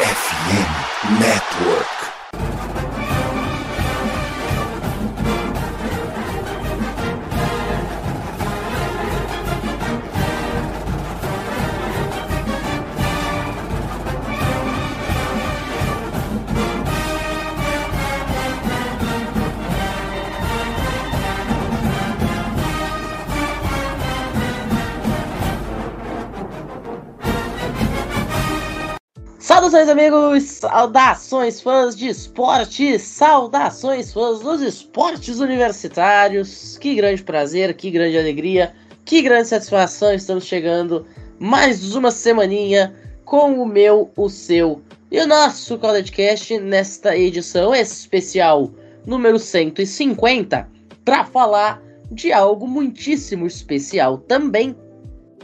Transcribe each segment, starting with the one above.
FM Network. Saudações, amigos! Saudações, fãs de esporte! Saudações, fãs dos esportes universitários! Que grande prazer, que grande alegria, que grande satisfação! Estamos chegando mais uma semaninha com o meu, o seu e o nosso CollegeCast nesta edição especial número 150 para falar de algo muitíssimo especial também,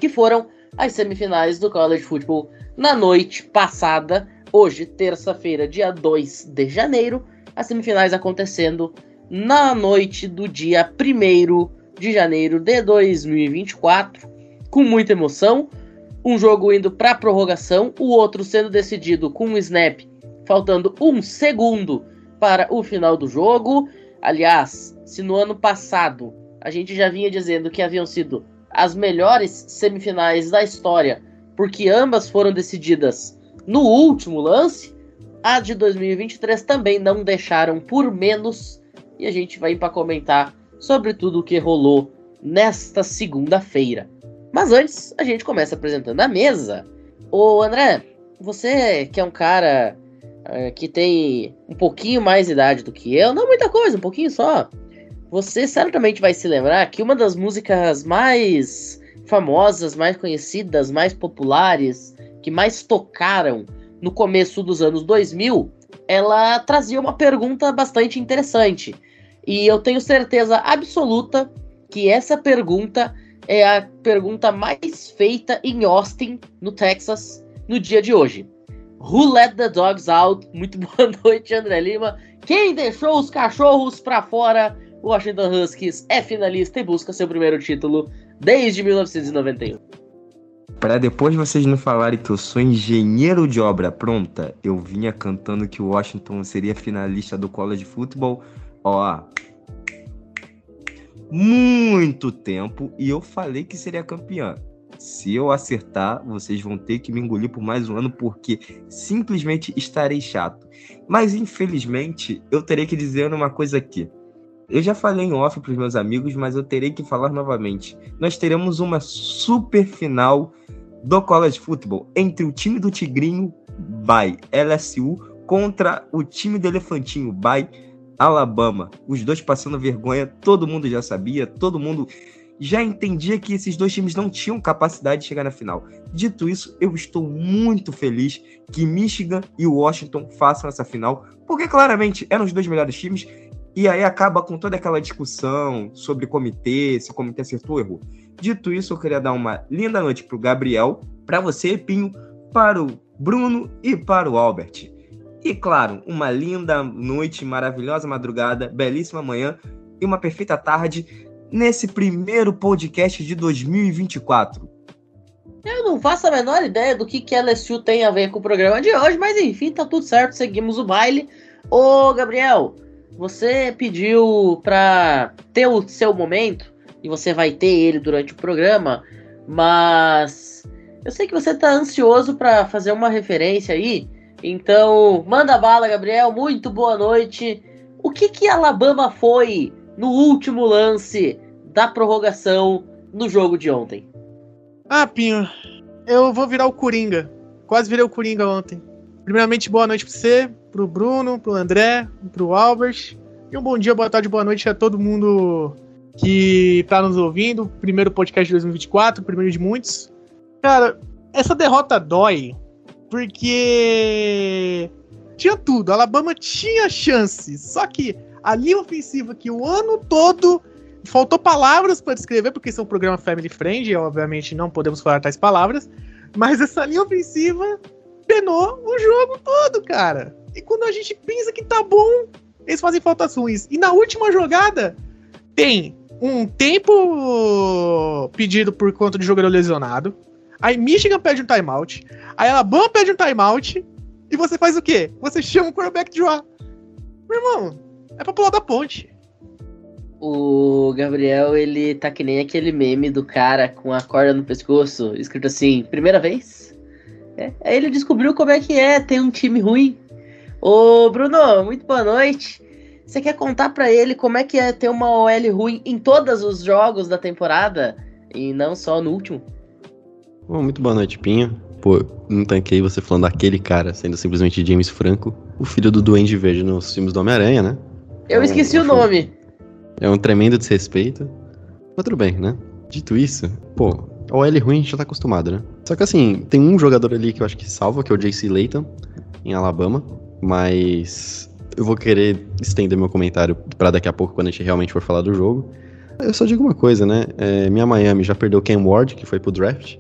que foram as semifinais do College Football na noite passada, hoje, terça-feira, dia 2 de janeiro, as semifinais acontecendo na noite do dia 1 de janeiro de 2024, com muita emoção. Um jogo indo para prorrogação, o outro sendo decidido com um snap, faltando um segundo para o final do jogo. Aliás, se no ano passado a gente já vinha dizendo que haviam sido as melhores semifinais da história porque ambas foram decididas no último lance. A de 2023 também não deixaram por menos. E a gente vai para comentar sobre tudo o que rolou nesta segunda-feira. Mas antes, a gente começa apresentando a mesa. Ô André, você que é um cara uh, que tem um pouquinho mais idade do que eu, não muita coisa, um pouquinho só. Você certamente vai se lembrar que uma das músicas mais famosas, mais conhecidas, mais populares, que mais tocaram no começo dos anos 2000, ela trazia uma pergunta bastante interessante. E eu tenho certeza absoluta que essa pergunta é a pergunta mais feita em Austin, no Texas, no dia de hoje. Who let the dogs out? Muito boa noite, André Lima. Quem deixou os cachorros para fora? O Washington Huskies é finalista e busca seu primeiro título desde 1991. Para depois vocês não falarem que eu sou engenheiro de obra pronta, eu vinha cantando que o Washington seria finalista do College Football, ó, muito tempo e eu falei que seria campeã. Se eu acertar, vocês vão ter que me engolir por mais um ano porque simplesmente estarei chato. Mas infelizmente, eu terei que dizer uma coisa aqui. Eu já falei em off para os meus amigos, mas eu terei que falar novamente. Nós teremos uma super final do College Football entre o time do Tigrinho by LSU contra o time do Elefantinho by Alabama. Os dois passando vergonha, todo mundo já sabia, todo mundo já entendia que esses dois times não tinham capacidade de chegar na final. Dito isso, eu estou muito feliz que Michigan e Washington façam essa final, porque claramente eram os dois melhores times e aí acaba com toda aquela discussão sobre comitê, se o comitê acertou ou errou. Dito isso, eu queria dar uma linda noite para o Gabriel, para você, Pinho, para o Bruno e para o Albert. E claro, uma linda noite, maravilhosa madrugada, belíssima manhã e uma perfeita tarde nesse primeiro podcast de 2024. Eu não faço a menor ideia do que, que LSU tem a ver com o programa de hoje, mas enfim, tá tudo certo, seguimos o baile. Ô, Gabriel, você pediu para ter o seu momento e você vai ter ele durante o programa, mas eu sei que você tá ansioso para fazer uma referência aí. Então, manda bala, Gabriel. Muito boa noite. O que que Alabama foi no último lance da prorrogação no jogo de ontem? Ah, Pinho, eu vou virar o Coringa. Quase virei o Coringa ontem. Primeiramente, boa noite para você, pro Bruno, pro André, pro Albert. E um bom dia, boa tarde, boa noite a todo mundo que tá nos ouvindo. Primeiro podcast de 2024, primeiro de muitos. Cara, essa derrota dói porque tinha tudo. A Alabama tinha chance. Só que a linha ofensiva que o ano todo faltou palavras para descrever, porque isso é um programa family friend, e obviamente não podemos falar tais palavras. Mas essa linha ofensiva penou o jogo todo, cara. E quando a gente pensa que tá bom, eles fazem faltas ruins. E na última jogada, tem um tempo pedido por conta de jogador lesionado. Aí Michigan pede um timeout. Aí Alabama pede um timeout. E você faz o quê? Você chama o quarterback de lá. Meu irmão, é pra pular da ponte. O Gabriel, ele tá que nem aquele meme do cara com a corda no pescoço, escrito assim, primeira vez. É, aí ele descobriu como é que é ter um time ruim. Ô, Bruno, muito boa noite. Você quer contar para ele como é que é ter uma OL ruim em todos os jogos da temporada e não só no último? Bom, muito boa noite, Pinho. Pô, não tanquei você falando daquele cara, sendo simplesmente James Franco, o filho do Duende Verde nos filmes do Homem-Aranha, né? Eu é esqueci o nome. É um tremendo desrespeito. Mas tudo bem, né? Dito isso, pô, OL ruim a gente já tá acostumado, né? Só que assim, tem um jogador ali que eu acho que salva, que é o JC Layton, em Alabama. Mas eu vou querer estender meu comentário para daqui a pouco, quando a gente realmente for falar do jogo. Eu só digo uma coisa, né? É, minha Miami já perdeu Ken Ward, que foi pro draft.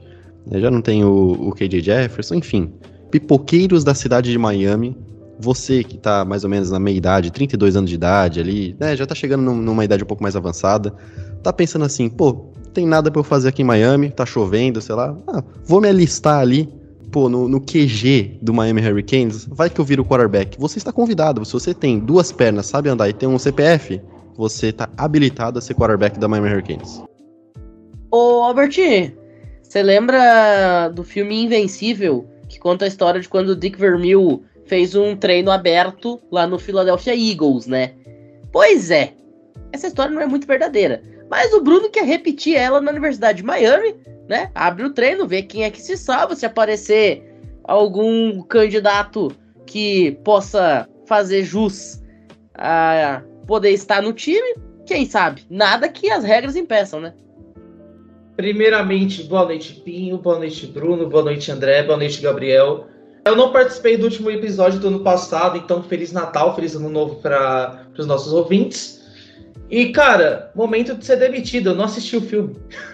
Eu já não tem o, o KJ Jefferson, enfim. Pipoqueiros da cidade de Miami. Você que tá mais ou menos na meia idade, 32 anos de idade ali, né? Já tá chegando numa idade um pouco mais avançada. Tá pensando assim, pô, tem nada para eu fazer aqui em Miami, tá chovendo, sei lá. Ah, vou me alistar ali pô, no, no QG do Miami Hurricanes, vai que eu viro quarterback. Você está convidado. Se você tem duas pernas, sabe andar e tem um CPF, você está habilitado a ser quarterback da Miami Hurricanes. Ô, Albert, você lembra do filme Invencível, que conta a história de quando o Dick Vermeil fez um treino aberto lá no Philadelphia Eagles, né? Pois é, essa história não é muito verdadeira. Mas o Bruno quer repetir ela na Universidade de Miami, né? Abre o treino, vê quem é que se salva. Se aparecer algum candidato que possa fazer jus a poder estar no time, quem sabe? Nada que as regras impeçam, né? Primeiramente, boa noite, Pinho, boa noite, Bruno, boa noite, André, boa noite, Gabriel. Eu não participei do último episódio do ano passado, então Feliz Natal, Feliz Ano Novo para os nossos ouvintes. E, cara, momento de ser demitido, eu não assisti o filme.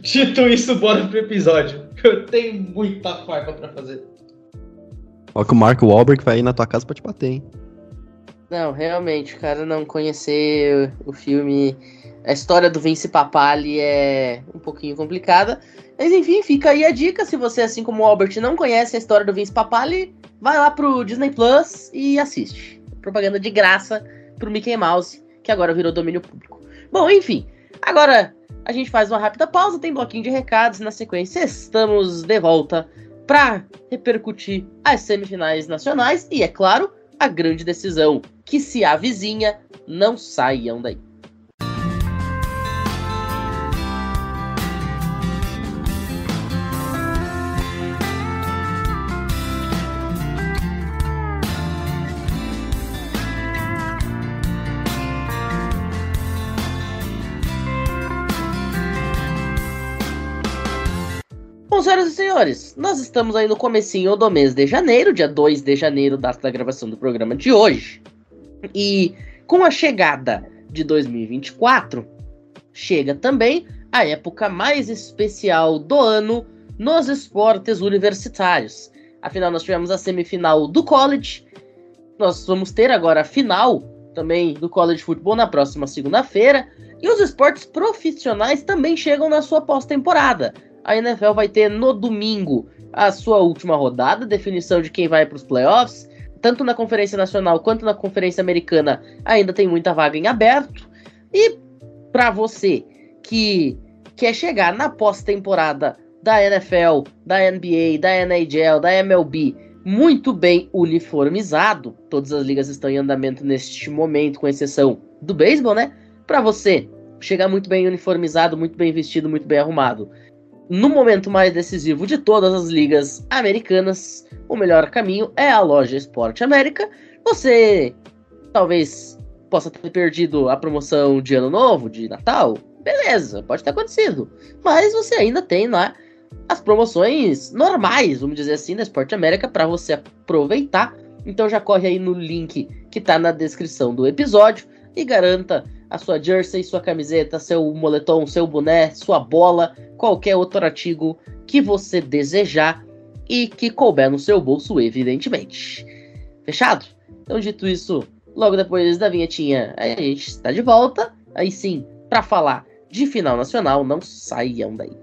Dito isso, bora pro episódio. Eu tenho muita farpa para fazer. Ó que o Mark Wahlberg vai ir na tua casa pra te bater, hein? Não, realmente, cara, não conhecer o filme... A história do Vince Papali é um pouquinho complicada. Mas enfim, fica aí a dica. Se você, assim como o Albert, não conhece a história do Vince Papali, vai lá pro Disney Plus e assiste. Propaganda de graça pro Mickey Mouse que agora virou domínio público. Bom, enfim, agora a gente faz uma rápida pausa, tem bloquinho de recados e na sequência estamos de volta para repercutir as semifinais nacionais e, é claro, a grande decisão que se avizinha, não saiam daí. Senhoras e senhores, nós estamos aí no comecinho do mês de janeiro, dia 2 de janeiro, data da gravação do programa de hoje. E com a chegada de 2024, chega também a época mais especial do ano nos esportes universitários. Afinal, nós tivemos a semifinal do college, nós vamos ter agora a final também do college football na próxima segunda-feira, e os esportes profissionais também chegam na sua pós-temporada a NFL vai ter no domingo a sua última rodada, definição de quem vai para os playoffs. Tanto na Conferência Nacional quanto na Conferência Americana ainda tem muita vaga em aberto. E para você que quer chegar na pós-temporada da NFL, da NBA, da NHL, da MLB muito bem uniformizado, todas as ligas estão em andamento neste momento, com exceção do beisebol, né? Para você chegar muito bem uniformizado, muito bem vestido, muito bem arrumado no momento mais decisivo de todas as ligas americanas, o melhor caminho é a loja Esporte América. Você talvez possa ter perdido a promoção de Ano Novo, de Natal, beleza, pode ter acontecido. Mas você ainda tem lá as promoções normais, vamos dizer assim, da Esporte América para você aproveitar. Então já corre aí no link que está na descrição do episódio e garanta a sua jersey, sua camiseta, seu moletom, seu boné, sua bola, qualquer outro artigo que você desejar e que couber no seu bolso, evidentemente. Fechado? Então, dito isso, logo depois da vinhetinha, a gente está de volta. Aí sim, para falar de final nacional, não saiam daí.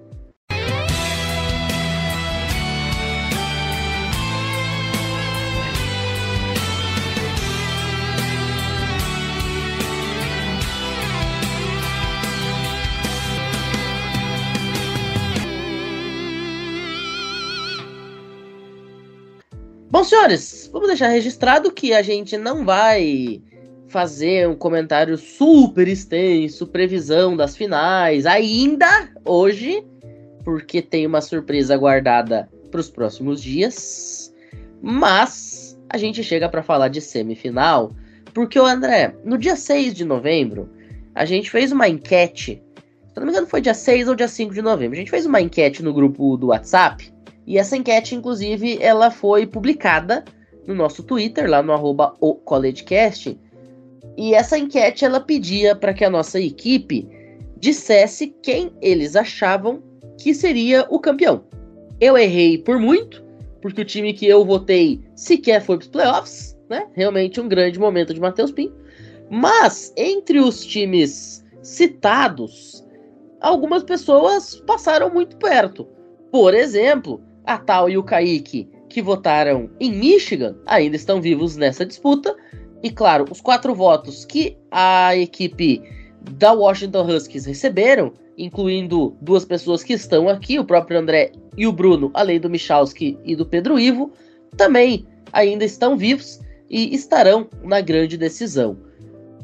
Senhores, vamos deixar registrado que a gente não vai fazer um comentário super extenso, previsão das finais, ainda hoje, porque tem uma surpresa guardada para os próximos dias. Mas a gente chega para falar de semifinal, porque o André, no dia 6 de novembro, a gente fez uma enquete. Se não me engano, foi dia 6 ou dia 5 de novembro. A gente fez uma enquete no grupo do WhatsApp. E essa enquete, inclusive, ela foi publicada no nosso Twitter, lá no arroba. E essa enquete ela pedia para que a nossa equipe dissesse quem eles achavam que seria o campeão. Eu errei por muito, porque o time que eu votei sequer foi para os playoffs, né? Realmente um grande momento de Matheus Pinto. Mas entre os times citados, algumas pessoas passaram muito perto. Por exemplo, a Tal e o Kaique, que votaram em Michigan, ainda estão vivos nessa disputa. E claro, os quatro votos que a equipe da Washington Huskies receberam, incluindo duas pessoas que estão aqui, o próprio André e o Bruno, além do Michalski e do Pedro Ivo, também ainda estão vivos e estarão na grande decisão.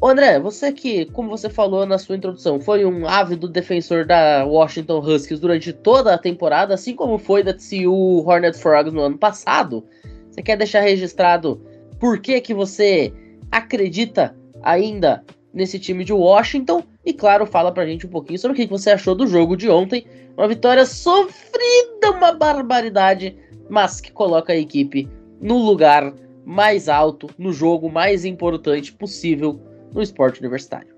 André, você que, como você falou na sua introdução, foi um ávido defensor da Washington Huskies durante toda a temporada, assim como foi da TCU Hornet Frogs no ano passado. Você quer deixar registrado por que, que você acredita ainda nesse time de Washington? E claro, fala pra gente um pouquinho sobre o que você achou do jogo de ontem. Uma vitória sofrida, uma barbaridade, mas que coloca a equipe no lugar mais alto, no jogo mais importante possível no esporte universitário.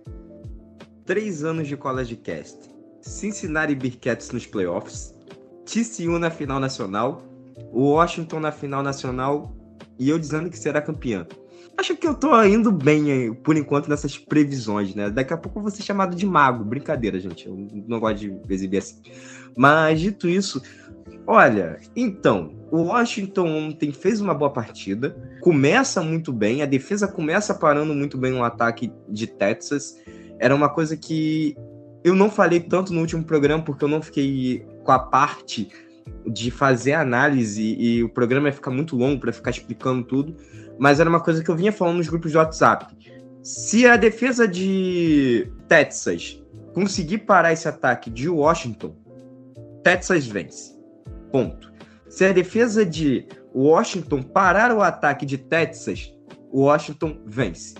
Três anos de College Cast, Cincinnati Bearcats nos playoffs, TCU na final nacional, Washington na final nacional e eu dizendo que será campeã. Acho que eu tô indo bem por enquanto nessas previsões, né? Daqui a pouco eu vou ser chamado de mago. Brincadeira, gente. Eu não gosto de exibir assim. Mas, dito isso, olha, então, o Washington ontem fez uma boa partida, começa muito bem, a defesa começa parando muito bem no ataque de Texas. Era uma coisa que eu não falei tanto no último programa porque eu não fiquei com a parte de fazer análise e o programa ia ficar muito longo para ficar explicando tudo, mas era uma coisa que eu vinha falando nos grupos de WhatsApp. Se a defesa de Texas conseguir parar esse ataque de Washington, Texas vence. Ponto. Se a defesa de Washington parar o ataque de Texas, Washington vence.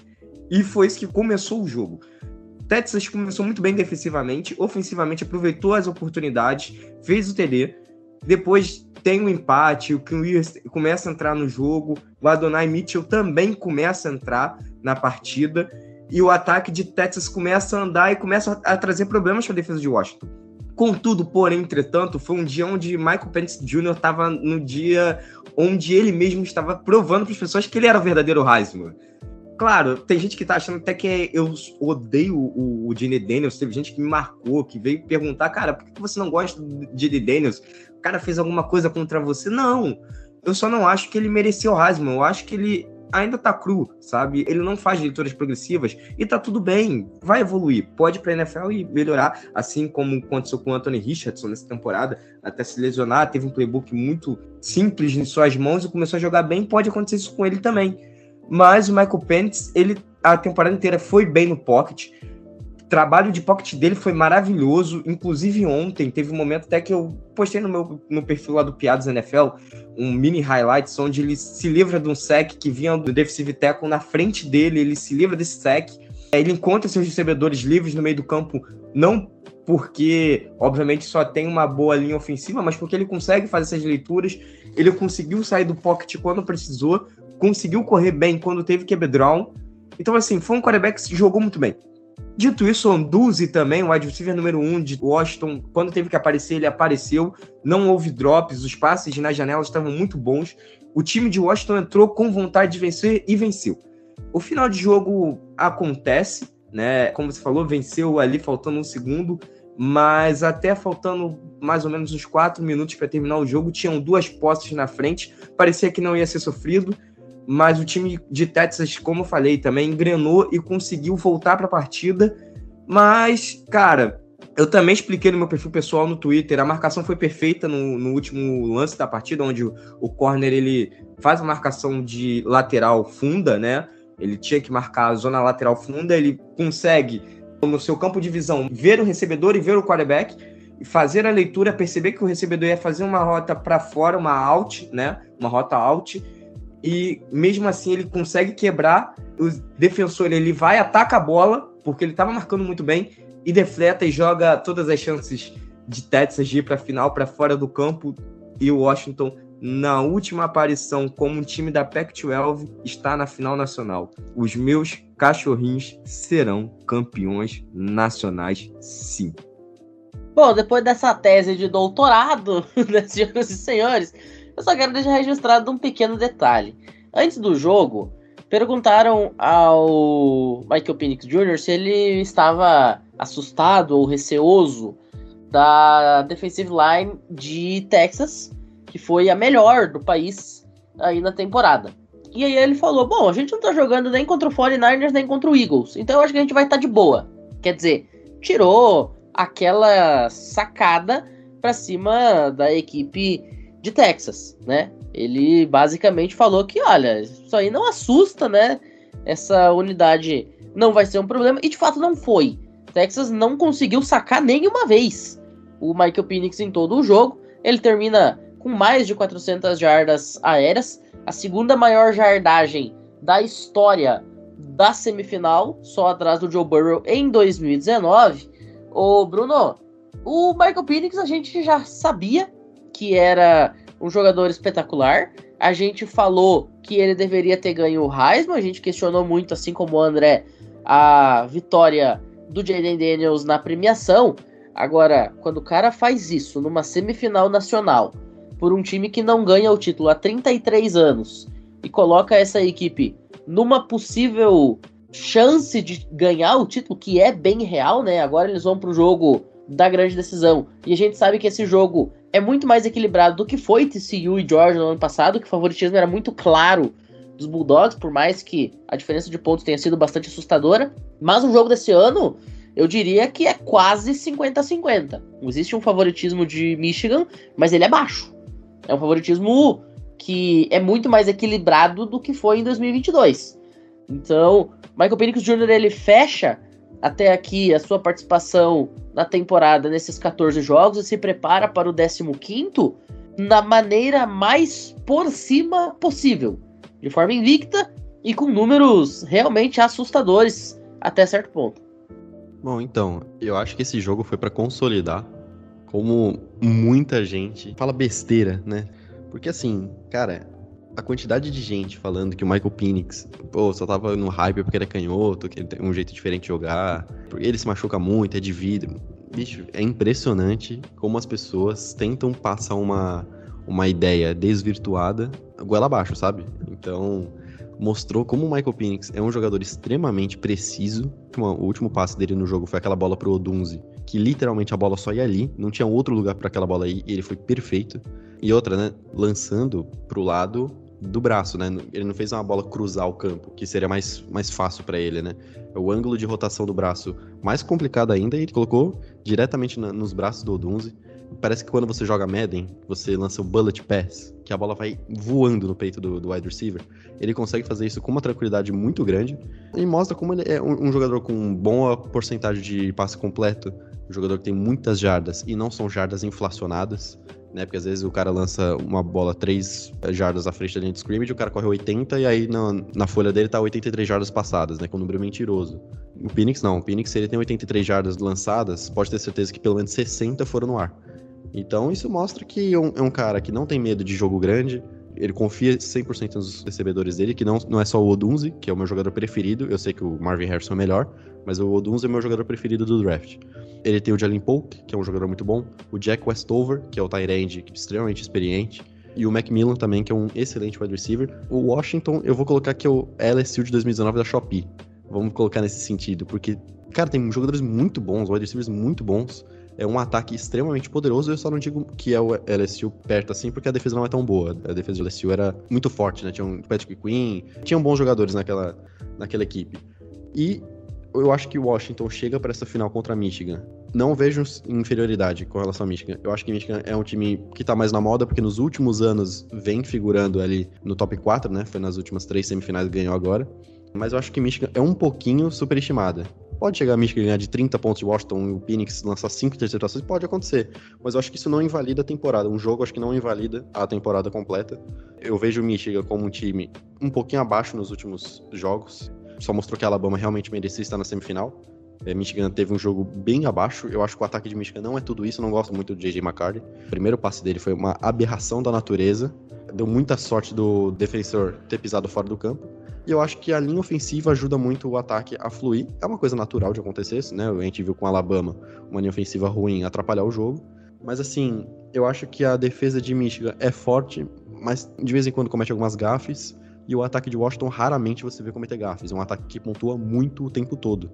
E foi isso que começou o jogo. Texas começou muito bem defensivamente, ofensivamente aproveitou as oportunidades, fez o TD. Depois tem um empate, o Kim começa a entrar no jogo, o Adonai Mitchell também começa a entrar na partida e o ataque de Texas começa a andar e começa a trazer problemas para a defesa de Washington. Contudo, porém, entretanto, foi um dia onde Michael Pence Jr. estava no dia onde ele mesmo estava provando para as pessoas que ele era o verdadeiro Heisman. Claro, tem gente que tá achando até que eu odeio o, o Gene Daniels. Teve gente que me marcou, que veio perguntar, cara, por que você não gosta do Gene Daniels? O cara fez alguma coisa contra você? Não, eu só não acho que ele mereceu o Heisman. Eu acho que ele ainda tá cru, sabe? Ele não faz leituras progressivas e tá tudo bem, vai evoluir. Pode ir pra NFL e melhorar, assim como aconteceu com o Anthony Richardson nessa temporada, até se lesionar, teve um playbook muito simples em suas mãos e começou a jogar bem, pode acontecer isso com ele também. Mas o Michael Pence, ele a temporada inteira foi bem no pocket, trabalho de pocket dele foi maravilhoso. Inclusive, ontem teve um momento até que eu postei no meu no perfil lá do Piados NFL um mini highlights onde ele se livra de um sec que vinha do defensive tackle na frente dele, ele se livra desse sec. Ele encontra seus recebedores livres no meio do campo, não porque, obviamente, só tem uma boa linha ofensiva, mas porque ele consegue fazer essas leituras. Ele conseguiu sair do pocket quando precisou, conseguiu correr bem quando teve que draw. Então, assim, foi um quarterback que jogou muito bem. Dito isso, Anduzi também, o wide receiver número 1 um de Washington, quando teve que aparecer, ele apareceu. Não houve drops, os passes nas janelas estavam muito bons. O time de Washington entrou com vontade de vencer e venceu. O final de jogo acontece, né? Como você falou, venceu ali faltando um segundo, mas até faltando mais ou menos uns quatro minutos para terminar o jogo, tinham duas postes na frente, parecia que não ia ser sofrido mas o time de Texas, como eu falei, também engrenou e conseguiu voltar para a partida. Mas, cara, Eu também expliquei no meu perfil pessoal no Twitter. A marcação foi perfeita no, no último lance da partida, onde o, o corner ele faz a marcação de lateral funda, né? Ele tinha que marcar a zona lateral funda, ele consegue, no seu campo de visão, ver o recebedor e ver o quarterback, e fazer a leitura, perceber que o recebedor ia fazer uma rota para fora, uma out, né? Uma rota out, e mesmo assim ele consegue quebrar. O defensor ele vai, ataca a bola, porque ele estava marcando muito bem, e defleta e joga todas as chances de Texas de ir para a final para fora do campo. E o Washington, na última aparição como um time da Pac-12, está na final nacional. Os meus cachorrinhos serão campeões nacionais, sim. Bom, depois dessa tese de doutorado, senhoras e senhores, eu só quero deixar registrado um pequeno detalhe. Antes do jogo, perguntaram ao Michael Penix Jr. se ele estava assustado ou receoso da defensive line de Texas, que foi a melhor do país aí na temporada. E aí ele falou: Bom, a gente não tá jogando nem contra o 49ers nem contra o Eagles, então eu acho que a gente vai estar tá de boa. Quer dizer, tirou aquela sacada para cima da equipe de Texas, né? Ele basicamente falou que, olha, isso aí não assusta, né? Essa unidade não vai ser um problema, e de fato não foi. Texas não conseguiu sacar nenhuma vez o Michael Penix em todo o jogo. Ele termina com mais de 400 jardas aéreas, a segunda maior jardagem da história da semifinal, só atrás do Joe Burrow em 2019. Ô Bruno, o Michael Penix a gente já sabia que era um jogador espetacular. A gente falou que ele deveria ter ganho o Heisman, a gente questionou muito, assim como o André, a vitória do Jaden Daniels na premiação. Agora, quando o cara faz isso numa semifinal nacional, por um time que não ganha o título há 33 anos, e coloca essa equipe numa possível chance de ganhar o título, que é bem real, né? Agora eles vão pro jogo da grande decisão. E a gente sabe que esse jogo é muito mais equilibrado do que foi TCU e Georgia no ano passado, que o favoritismo era muito claro dos Bulldogs, por mais que a diferença de pontos tenha sido bastante assustadora. Mas o jogo desse ano, eu diria que é quase 50-50. Existe um favoritismo de Michigan, mas ele é baixo. É um favoritismo que é muito mais equilibrado do que foi em 2022. Então, Michael Penix Jr. ele fecha até aqui a sua participação na temporada nesses 14 jogos e se prepara para o 15 na maneira mais por cima possível de forma invicta e com números realmente assustadores até certo ponto. Bom, então, eu acho que esse jogo foi para consolidar como muita gente fala besteira, né? Porque assim, cara, a quantidade de gente falando que o Michael Penix, pô, só tava no hype porque ele é canhoto, que ele tem um jeito diferente de jogar, porque ele se machuca muito, é de vidro. Bicho, é impressionante como as pessoas tentam passar uma, uma ideia desvirtuada goela abaixo, sabe? Então, mostrou como o Michael Penix é um jogador extremamente preciso. O último passe dele no jogo foi aquela bola pro Odunze, que literalmente a bola só ia ali, não tinha outro lugar para aquela bola aí, e ele foi perfeito. E outra, né, lançando pro lado do braço, né? Ele não fez uma bola cruzar o campo, que seria mais, mais fácil para ele, né? O ângulo de rotação do braço mais complicado ainda, e ele colocou diretamente na, nos braços do Odunze. Parece que quando você joga Madden, você lança o Bullet Pass, que a bola vai voando no peito do, do wide receiver. Ele consegue fazer isso com uma tranquilidade muito grande e mostra como ele é um, um jogador com boa porcentagem de passe completo, um jogador que tem muitas jardas e não são jardas inflacionadas né? Porque às vezes o cara lança uma bola 3 jardas à frente da linha de scrimmage, o cara corre 80 e aí na, na folha dele tá 83 jardas passadas, né? Com um número mentiroso. O Phoenix não. O Phoenix, se ele tem 83 jardas lançadas, pode ter certeza que pelo menos 60 foram no ar. Então isso mostra que é um, é um cara que não tem medo de jogo grande, ele confia 100% nos recebedores dele, que não, não é só o Odunze, que é o meu jogador preferido. Eu sei que o Marvin Harrison é melhor, mas o Odunze é o meu jogador preferido do draft. Ele tem o Jalen Polk, que é um jogador muito bom, o Jack Westover, que é o tight end extremamente experiente, e o Macmillan também, que é um excelente wide receiver. O Washington, eu vou colocar que é o LSU de 2019 da Shopee. Vamos colocar nesse sentido, porque, cara, tem jogadores muito bons, wide receivers muito bons. É um ataque extremamente poderoso. Eu só não digo que é o LSU perto assim, porque a defesa não é tão boa. A defesa do LSU era muito forte, né? Tinha um Patrick Quinn, tinham bons jogadores naquela, naquela equipe. E eu acho que Washington chega para essa final contra a Michigan não vejo inferioridade com relação ao Michigan. Eu acho que Michigan é um time que tá mais na moda, porque nos últimos anos vem figurando ali no top 4, né? Foi nas últimas três semifinais que ganhou agora. Mas eu acho que Michigan é um pouquinho superestimada. Pode chegar a Michigan ganhar de 30 pontos de Washington e o Phoenix lançar 5 interceptações, pode acontecer. Mas eu acho que isso não invalida a temporada. Um jogo acho que não invalida a temporada completa. Eu vejo o Michigan como um time um pouquinho abaixo nos últimos jogos. Só mostrou que a Alabama realmente merecia estar na semifinal. É, Michigan teve um jogo bem abaixo. Eu acho que o ataque de Michigan não é tudo isso. Não gosto muito do J.J. McCarthy. O primeiro passe dele foi uma aberração da natureza. Deu muita sorte do defensor ter pisado fora do campo. E eu acho que a linha ofensiva ajuda muito o ataque a fluir. É uma coisa natural de acontecer, né? A gente viu com Alabama uma linha ofensiva ruim atrapalhar o jogo. Mas assim, eu acho que a defesa de Michigan é forte, mas de vez em quando comete algumas gafes. E o ataque de Washington raramente você vê cometer gafes. É um ataque que pontua muito o tempo todo.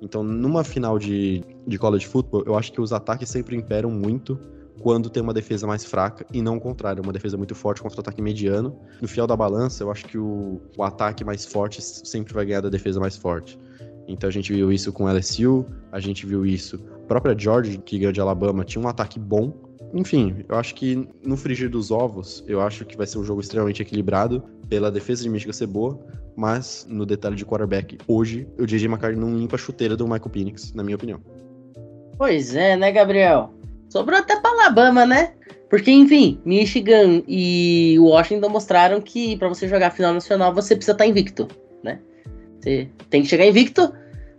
Então, numa final de, de college football, eu acho que os ataques sempre imperam muito quando tem uma defesa mais fraca e não o contrário, uma defesa muito forte contra o ataque mediano. No fiel da balança, eu acho que o, o ataque mais forte sempre vai ganhar da defesa mais forte. Então a gente viu isso com LSU, a gente viu isso. A própria George, que ganhou de Alabama, tinha um ataque bom. Enfim, eu acho que no frigir dos ovos, eu acho que vai ser um jogo extremamente equilibrado, pela defesa de Michigan ser boa, mas no detalhe de quarterback, hoje, o J.J. McCarthy não limpa a chuteira do Michael Penix, na minha opinião. Pois é, né, Gabriel? Sobrou até pra Alabama, né? Porque, enfim, Michigan e Washington mostraram que para você jogar a final nacional você precisa estar tá invicto, né? Você tem que chegar invicto,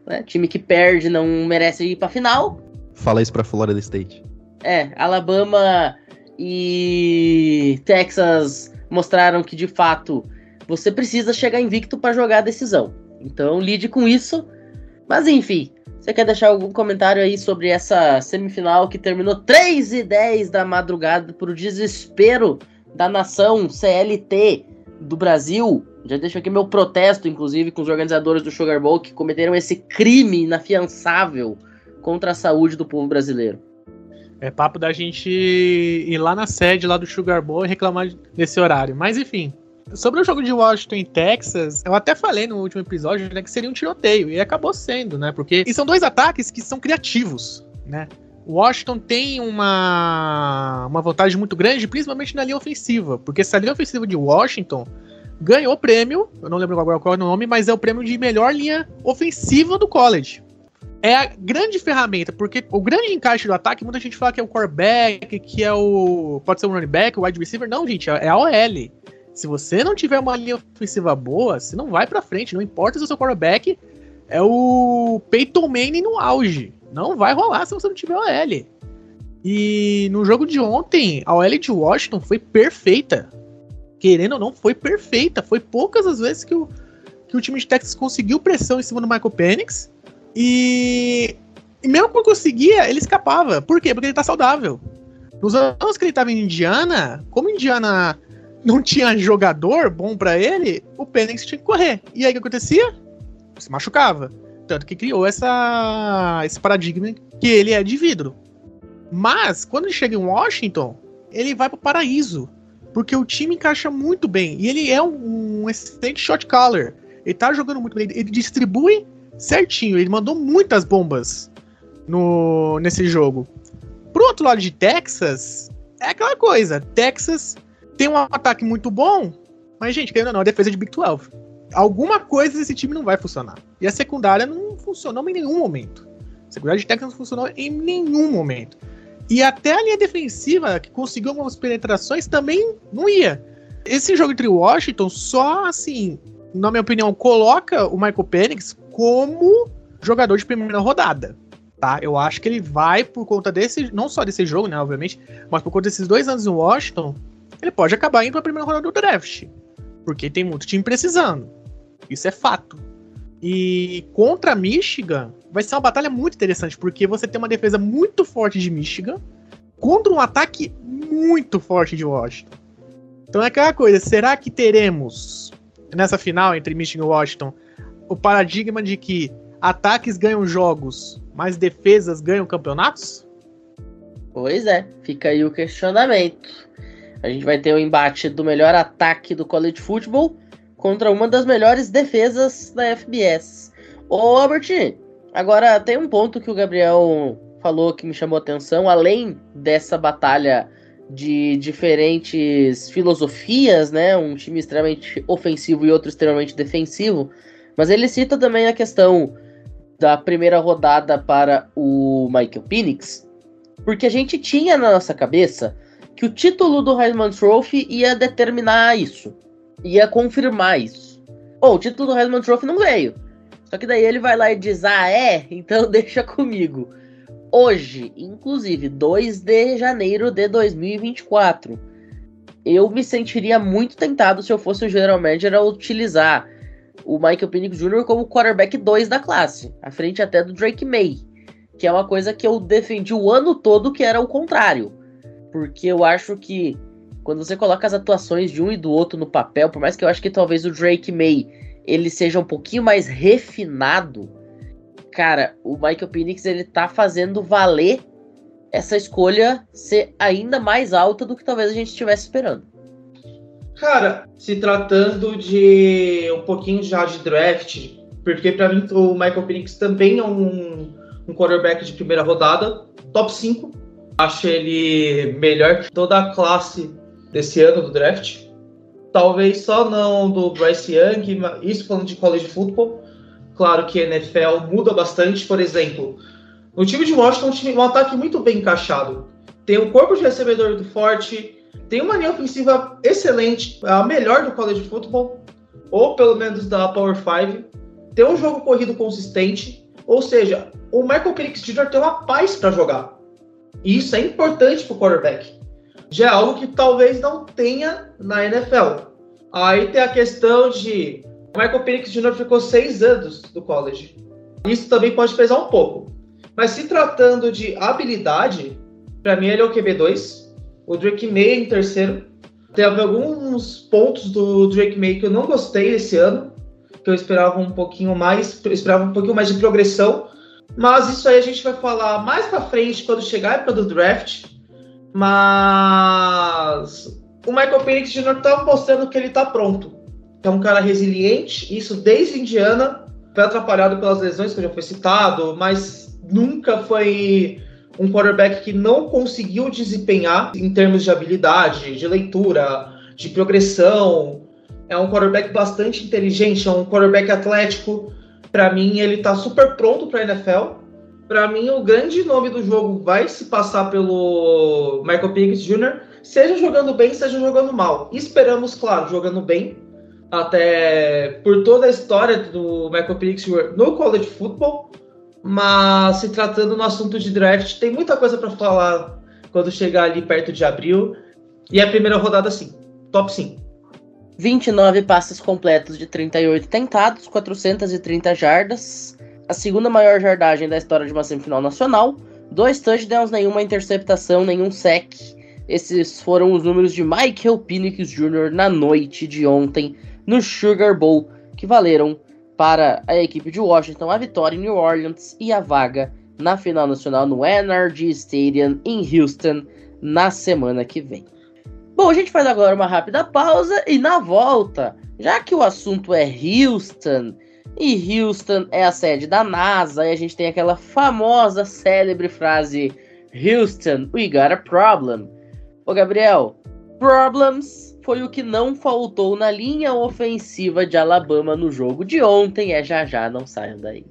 né? Time que perde não merece ir pra final. Fala isso pra Florida State. É, Alabama e Texas mostraram que de fato você precisa chegar invicto para jogar a decisão. Então lide com isso. Mas enfim, você quer deixar algum comentário aí sobre essa semifinal que terminou 3 e 10 da madrugada por desespero da nação CLT do Brasil? Já deixo aqui meu protesto, inclusive, com os organizadores do Sugar Bowl que cometeram esse crime inafiançável contra a saúde do povo brasileiro. É papo da gente ir lá na sede lá do Sugar Bowl e reclamar desse horário. Mas enfim, Sobre o jogo de Washington em Texas, eu até falei no último episódio né, que seria um tiroteio, e acabou sendo, né? Porque e são dois ataques que são criativos, né? Washington tem uma, uma vantagem muito grande, principalmente na linha ofensiva, porque essa linha ofensiva de Washington ganhou o prêmio, eu não lembro agora qual é o nome, mas é o prêmio de melhor linha ofensiva do college. É a grande ferramenta, porque o grande encaixe do ataque, muita gente fala que é o quarterback, que é o. Pode ser o running back, o wide receiver. Não, gente, é a OL. Se você não tiver uma linha ofensiva boa, você não vai para frente. Não importa se o seu quarterback é o Peyton Manning no auge. Não vai rolar se você não tiver OL. E no jogo de ontem, a OL de Washington foi perfeita. Querendo ou não, foi perfeita. Foi poucas as vezes que o, que o time de Texas conseguiu pressão em cima do Michael Penix. E, e mesmo quando conseguia, ele escapava. Por quê? Porque ele tá saudável. Nos anos que ele tava em Indiana, como Indiana não tinha jogador bom para ele, o Penix tinha que correr. E aí o que acontecia? Se machucava. Tanto que criou essa, esse paradigma que ele é de vidro. Mas, quando ele chega em Washington, ele vai pro paraíso. Porque o time encaixa muito bem. E ele é um, um excelente shot caller. Ele tá jogando muito bem. Ele distribui certinho. Ele mandou muitas bombas no, nesse jogo. Pro outro lado de Texas, é aquela coisa. Texas tem um ataque muito bom, mas, gente, querendo ou não, a defesa de Big 12. Alguma coisa desse time não vai funcionar. E a secundária não funcionou em nenhum momento. A secundária de Texas não funcionou em nenhum momento. E até a linha defensiva, que conseguiu algumas penetrações, também não ia. Esse jogo entre Washington só, assim, na minha opinião, coloca o Michael Penix como jogador de primeira rodada. Tá? Eu acho que ele vai por conta desse, não só desse jogo, né, obviamente, mas por conta desses dois anos em Washington, ele pode acabar indo para a primeira rodada do draft. Porque tem muito time precisando. Isso é fato. E contra Michigan, vai ser uma batalha muito interessante, porque você tem uma defesa muito forte de Michigan contra um ataque muito forte de Washington. Então é aquela coisa, será que teremos nessa final entre Michigan e Washington o paradigma de que ataques ganham jogos, mas defesas ganham campeonatos? Pois é, fica aí o questionamento. A gente vai ter o embate do melhor ataque do college football contra uma das melhores defesas da FBS. Ô, Albert, agora tem um ponto que o Gabriel falou que me chamou a atenção, além dessa batalha de diferentes filosofias, né? Um time extremamente ofensivo e outro extremamente defensivo. Mas ele cita também a questão da primeira rodada para o Michael Penix, porque a gente tinha na nossa cabeça que o título do Heisman Trophy ia determinar isso, ia confirmar isso. Ou o título do Heisman Trophy não veio. Só que daí ele vai lá e diz: "Ah, é? Então deixa comigo" hoje, inclusive 2 de janeiro de 2024, eu me sentiria muito tentado se eu fosse o general manager a utilizar o Michael Penix Jr. como quarterback 2 da classe, à frente até do Drake May, que é uma coisa que eu defendi o ano todo que era o contrário, porque eu acho que quando você coloca as atuações de um e do outro no papel, por mais que eu acho que talvez o Drake May ele seja um pouquinho mais refinado, cara, o Michael Penix ele tá fazendo valer essa escolha ser ainda mais alta do que talvez a gente estivesse esperando. Cara, se tratando de um pouquinho já de draft, porque para mim o Michael Penix também é um, um quarterback de primeira rodada, top 5. Acho ele melhor que toda a classe desse ano do draft. Talvez só não do Bryce Young, isso falando de college football, Claro que a NFL muda bastante, por exemplo, no time de Washington, um, time, um ataque muito bem encaixado. Tem um corpo de recebedor do forte, tem uma linha ofensiva excelente, a melhor do college football, ou pelo menos da Power 5. Tem um jogo corrido consistente, ou seja, o Michael Penix Jr. tem uma paz para jogar. E isso é importante para o quarterback. Já é algo que talvez não tenha na NFL. Aí tem a questão de o Michael Penix Jr. ficou seis anos do college. Isso também pode pesar um pouco. Mas se tratando de habilidade, para mim ele é o QB2. O Drake May em terceiro. Teve alguns pontos do Drake May que eu não gostei esse ano, que eu esperava um pouquinho mais, esperava um pouquinho mais de progressão. Mas isso aí a gente vai falar mais para frente quando chegar para do draft. Mas o Michael Penix Jr. tá mostrando que ele tá pronto é um cara resiliente, isso desde Indiana, foi atrapalhado pelas lesões que já foi citado, mas nunca foi um quarterback que não conseguiu desempenhar em termos de habilidade, de leitura, de progressão. É um quarterback bastante inteligente, é um quarterback atlético. Para mim, ele está super pronto para a NFL. Para mim, o grande nome do jogo vai se passar pelo Michael Pickett Jr., seja jogando bem, seja jogando mal. Esperamos, claro, jogando bem, até por toda a história do Michael Penix no college football, mas se tratando no assunto de draft, tem muita coisa para falar quando chegar ali perto de abril. E a primeira rodada, sim, top 5. 29 passes completos de 38 tentados, 430 jardas, a segunda maior jardagem da história de uma semifinal nacional, dois touchdowns, nenhuma interceptação, nenhum sec. Esses foram os números de Michael Penix Jr. na noite de ontem no Sugar Bowl, que valeram para a equipe de Washington a vitória em New Orleans e a vaga na final nacional no NRG Stadium em Houston na semana que vem. Bom, a gente faz agora uma rápida pausa e na volta, já que o assunto é Houston e Houston é a sede da NASA e a gente tem aquela famosa célebre frase Houston, we got a problem. Ô Gabriel, problems foi o que não faltou na linha ofensiva de Alabama no jogo de ontem. É já já, não saiam daí.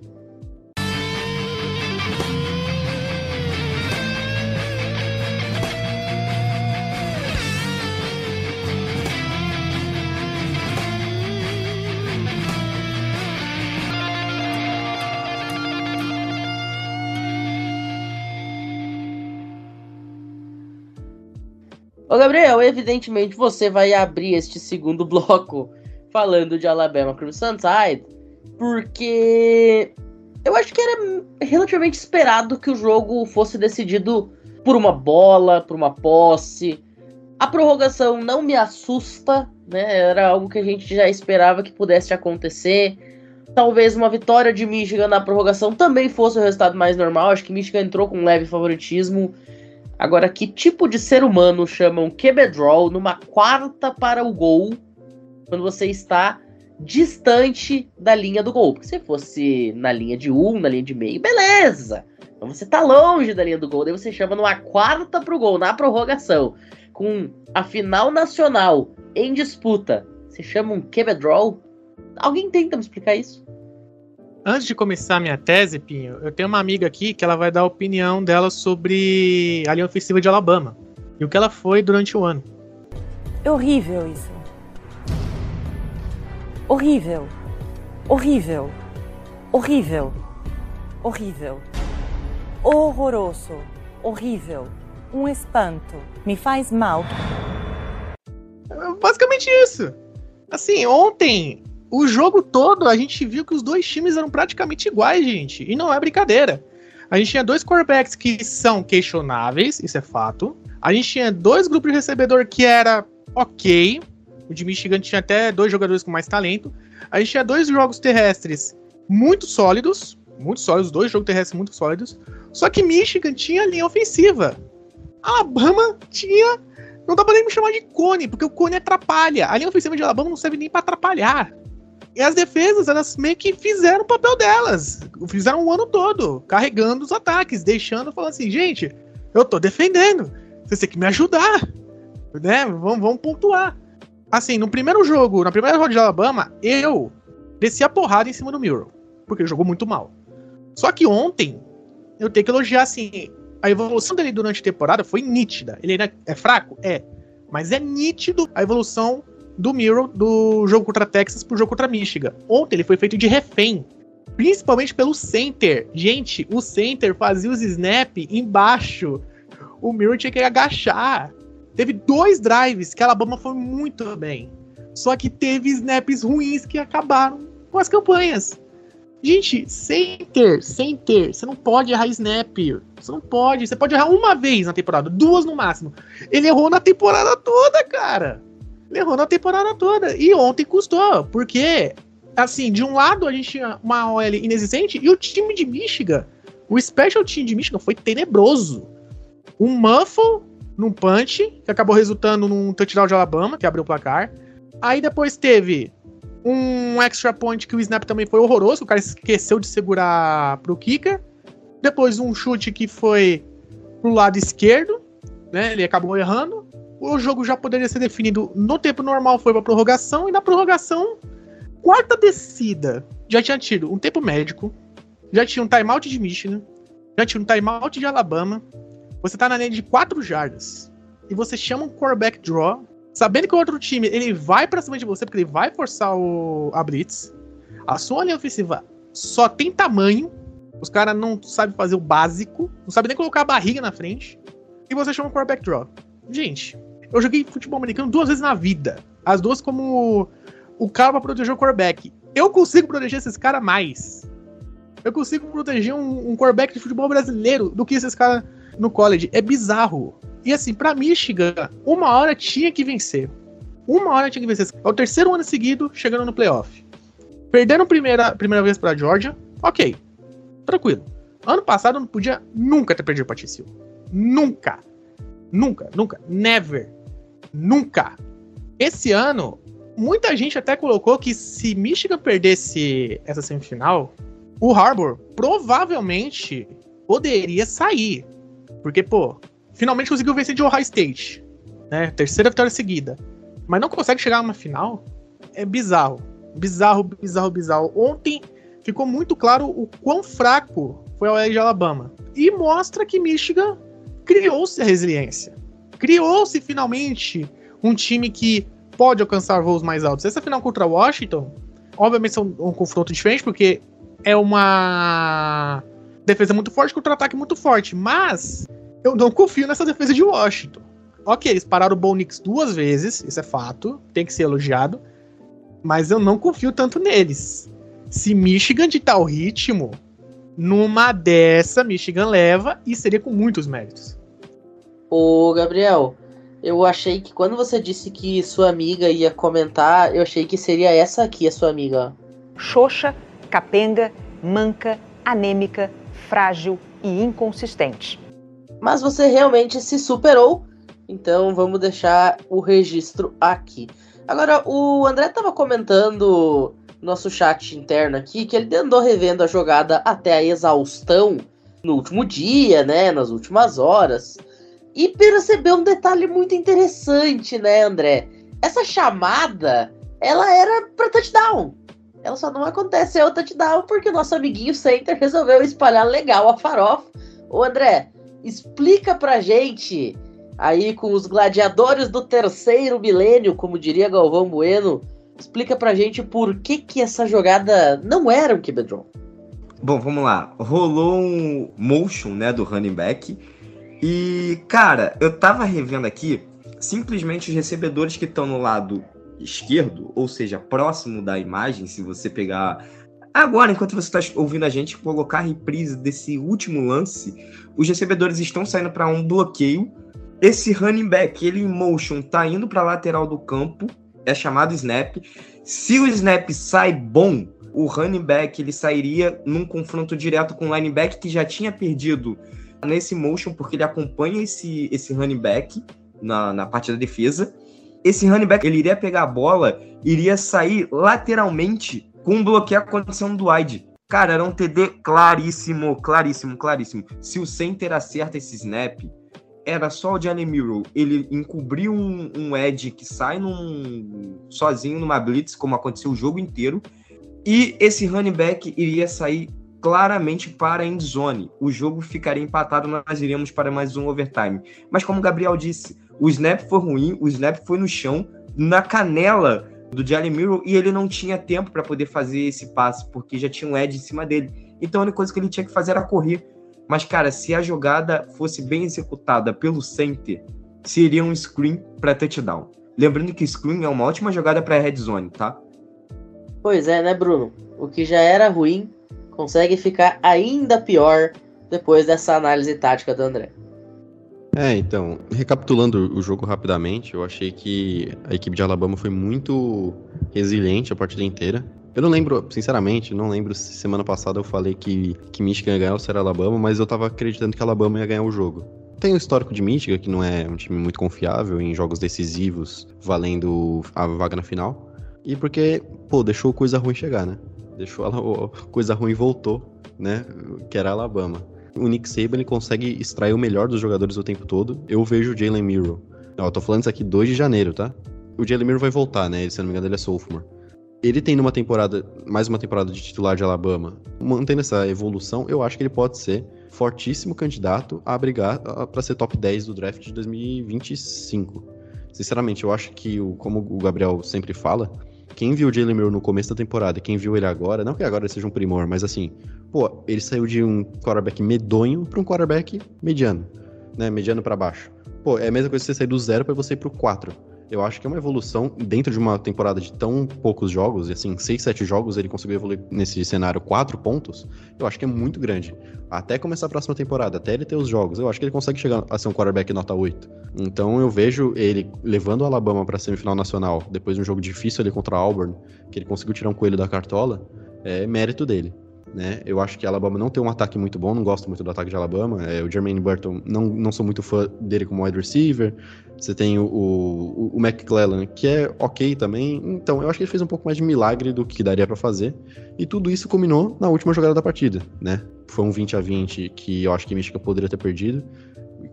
Ô Gabriel, evidentemente você vai abrir este segundo bloco falando de Alabama Crimson Tide, porque eu acho que era relativamente esperado que o jogo fosse decidido por uma bola, por uma posse. A prorrogação não me assusta, né? Era algo que a gente já esperava que pudesse acontecer. Talvez uma vitória de Michigan na prorrogação também fosse o resultado mais normal. Acho que Michigan entrou com um leve favoritismo Agora, que tipo de ser humano chamam QB draw numa quarta para o gol quando você está distante da linha do gol? Porque se fosse na linha de um, na linha de meio, beleza. Então você tá longe da linha do gol, daí você chama numa quarta pro gol, na prorrogação, com a final nacional em disputa. Você chama um quebra-draw? Alguém tenta me explicar isso? Antes de começar a minha tese, Pinho, eu tenho uma amiga aqui que ela vai dar a opinião dela sobre a linha ofensiva de Alabama e o que ela foi durante o ano. É horrível isso. Horrível. Horrível. Horrível. Horrível. Horroroso. Horrível. Um espanto. Me faz mal. Basicamente isso. Assim, ontem, o jogo todo, a gente viu que os dois times eram praticamente iguais, gente. E não é brincadeira. A gente tinha dois quarterbacks que são questionáveis, isso é fato. A gente tinha dois grupos de recebedor que era ok. O de Michigan tinha até dois jogadores com mais talento. A gente tinha dois jogos terrestres muito sólidos. Muito sólidos, dois jogos terrestres muito sólidos. Só que Michigan tinha linha ofensiva. Alabama tinha. Não dá pra nem me chamar de cone, porque o cone atrapalha. A linha ofensiva de Alabama não serve nem para atrapalhar. E as defesas, elas meio que fizeram o papel delas. Fizeram o ano todo, carregando os ataques, deixando, falando assim, gente, eu tô defendendo. Vocês têm que me ajudar. Né? Vamos, vamos pontuar. Assim, no primeiro jogo, na primeira rodada de Alabama, eu desci a porrada em cima do Murrow. Porque ele jogou muito mal. Só que ontem, eu tenho que elogiar, assim, a evolução dele durante a temporada foi nítida. Ele é fraco? É. Mas é nítido a evolução do Miro do jogo contra Texas pro jogo contra Michigan. Ontem ele foi feito de refém. Principalmente pelo center. Gente, o center fazia os snap embaixo. O Miro tinha que agachar. Teve dois drives que a Alabama foi muito bem. Só que teve snaps ruins que acabaram com as campanhas. Gente, center, center, você não pode errar snap. Você não pode. Você pode errar uma vez na temporada, duas no máximo. Ele errou na temporada toda, cara. Errou na temporada toda. E ontem custou, porque, assim, de um lado a gente tinha uma OL inexistente e o time de Michigan, o special team de Michigan foi tenebroso. Um muffle num punch, que acabou resultando num touchdown de Alabama, que abriu o placar. Aí depois teve um extra point que o snap também foi horroroso, o cara esqueceu de segurar pro kicker. Depois um chute que foi pro lado esquerdo, né? Ele acabou errando. O jogo já poderia ser definido no tempo normal, foi pra prorrogação, e na prorrogação, quarta descida, já tinha tido um tempo médico, já tinha um timeout de Michigan, já tinha um timeout de Alabama. Você tá na linha de 4 jardas e você chama um quarterback draw sabendo que o outro time ele vai pra cima de você, porque ele vai forçar o, a blitz, a sua linha ofensiva só tem tamanho, os caras não sabem fazer o básico, não sabem nem colocar a barriga na frente, e você chama um quarterback draw. Gente, eu joguei futebol americano duas vezes na vida, as duas como o cara pra proteger o quarterback. Eu consigo proteger esses caras mais. Eu consigo proteger um, um quarterback de futebol brasileiro do que esses caras no college. É bizarro. E assim, para Michigan, uma hora tinha que vencer. Uma hora tinha que vencer. É o terceiro ano seguido chegando no playoff. Perdendo a primeira, primeira vez pra Georgia, ok. Tranquilo. Ano passado não podia nunca ter perdido pra TCU. Nunca. Nunca, nunca. Never. Nunca. Esse ano, muita gente até colocou que se Michigan perdesse essa semifinal, o Harbour provavelmente poderia sair. Porque, pô, finalmente conseguiu vencer de Ohio State. Né? Terceira vitória seguida. Mas não consegue chegar a uma final. É bizarro. Bizarro, bizarro, bizarro. Ontem ficou muito claro o quão fraco foi a OL de Alabama. E mostra que Michigan criou-se a resiliência. Criou-se finalmente um time que pode alcançar voos mais altos. Essa final contra Washington, obviamente é um, um confronto diferente, porque é uma defesa muito forte contra ataque muito forte. Mas eu não confio nessa defesa de Washington. Ok, eles pararam o Bo Nix duas vezes, isso é fato, tem que ser elogiado. Mas eu não confio tanto neles. Se Michigan ditar o ritmo, numa dessa, Michigan leva e seria com muitos méritos. Ô, Gabriel, eu achei que quando você disse que sua amiga ia comentar, eu achei que seria essa aqui, a sua amiga. Xoxa, capenga, manca, anêmica, frágil e inconsistente. Mas você realmente se superou, então vamos deixar o registro aqui. Agora, o André estava comentando no nosso chat interno aqui que ele andou revendo a jogada até a exaustão no último dia, né? Nas últimas horas. E percebeu um detalhe muito interessante, né, André? Essa chamada, ela era para touchdown. Ela só não aconteceu touchdown porque o nosso amiguinho Center resolveu espalhar legal a farofa. Ô André, explica pra gente aí com os gladiadores do terceiro milênio, como diria Galvão Bueno, explica pra gente por que que essa jogada não era um QB. Bom, vamos lá. Rolou um motion, né, do running back. E, cara, eu tava revendo aqui, simplesmente os recebedores que estão no lado esquerdo, ou seja, próximo da imagem, se você pegar agora, enquanto você está ouvindo a gente, colocar a reprise desse último lance, os recebedores estão saindo para um bloqueio. Esse running back, ele em motion, tá indo para a lateral do campo, é chamado snap. Se o snap sai bom, o running back ele sairia num confronto direto com o linebacker que já tinha perdido nesse motion, porque ele acompanha esse, esse running back na, na parte da defesa. Esse running back ele iria pegar a bola, iria sair lateralmente com um bloqueio acontecendo do wide. Cara, era um TD claríssimo, claríssimo, claríssimo. Se o center acerta esse snap, era só o Johnny Miro. Ele encobriu um, um edge que sai num, sozinho numa blitz, como aconteceu o jogo inteiro. E esse running back iria sair claramente para a endzone. O jogo ficaria empatado, nós iríamos para mais um overtime. Mas como o Gabriel disse, o snap foi ruim, o snap foi no chão, na canela do Jalen Miro, e ele não tinha tempo para poder fazer esse passe, porque já tinha um edge em cima dele. Então a única coisa que ele tinha que fazer era correr. Mas, cara, se a jogada fosse bem executada pelo center, seria um screen para touchdown. Lembrando que screen é uma ótima jogada para red zone, tá? Pois é, né, Bruno? O que já era ruim consegue ficar ainda pior depois dessa análise tática do André. É, então, recapitulando o jogo rapidamente, eu achei que a equipe de Alabama foi muito resiliente a partida inteira. Eu não lembro, sinceramente, não lembro se semana passada eu falei que, que Michigan ia ganhar ou se era Alabama, mas eu tava acreditando que Alabama ia ganhar o jogo. Tem o histórico de Michigan, que não é um time muito confiável em jogos decisivos, valendo a vaga na final. E porque, pô, deixou coisa ruim chegar, né? Deixou a coisa ruim voltou, né? Que era Alabama. O Nick Saban ele consegue extrair o melhor dos jogadores o tempo todo. Eu vejo o Jalen Miro. eu tô falando isso aqui 2 de janeiro, tá? O Jalen Miro vai voltar, né? Se não me engano, ele é sophomore. Ele tem numa temporada, mais uma temporada de titular de Alabama, mantendo essa evolução, eu acho que ele pode ser fortíssimo candidato a brigar para ser top 10 do draft de 2025. Sinceramente, eu acho que, o, como o Gabriel sempre fala, quem viu o Jalen Murray no começo da temporada, quem viu ele agora, não que agora ele seja um primor, mas assim, pô, ele saiu de um quarterback medonho para um quarterback mediano, né? Mediano para baixo. Pô, é a mesma coisa que você sair do zero para você ir pro 4. Eu acho que é uma evolução dentro de uma temporada de tão poucos jogos, e assim, 6, 7 jogos ele conseguiu evoluir nesse cenário 4 pontos. Eu acho que é muito grande. Até começar a próxima temporada, até ele ter os jogos, eu acho que ele consegue chegar a ser um quarterback nota 8. Então eu vejo ele levando o Alabama para semifinal nacional, depois de um jogo difícil ali contra a Auburn, que ele conseguiu tirar um coelho da cartola, é mérito dele. Né? Eu acho que Alabama não tem um ataque muito bom, não gosto muito do ataque de Alabama. É, o Jermaine Burton, não, não sou muito fã dele como wide receiver. Você tem o, o, o McClellan, que é ok também. Então, eu acho que ele fez um pouco mais de milagre do que daria para fazer. E tudo isso culminou na última jogada da partida, né? Foi um 20 a 20 que eu acho que Michigan poderia ter perdido.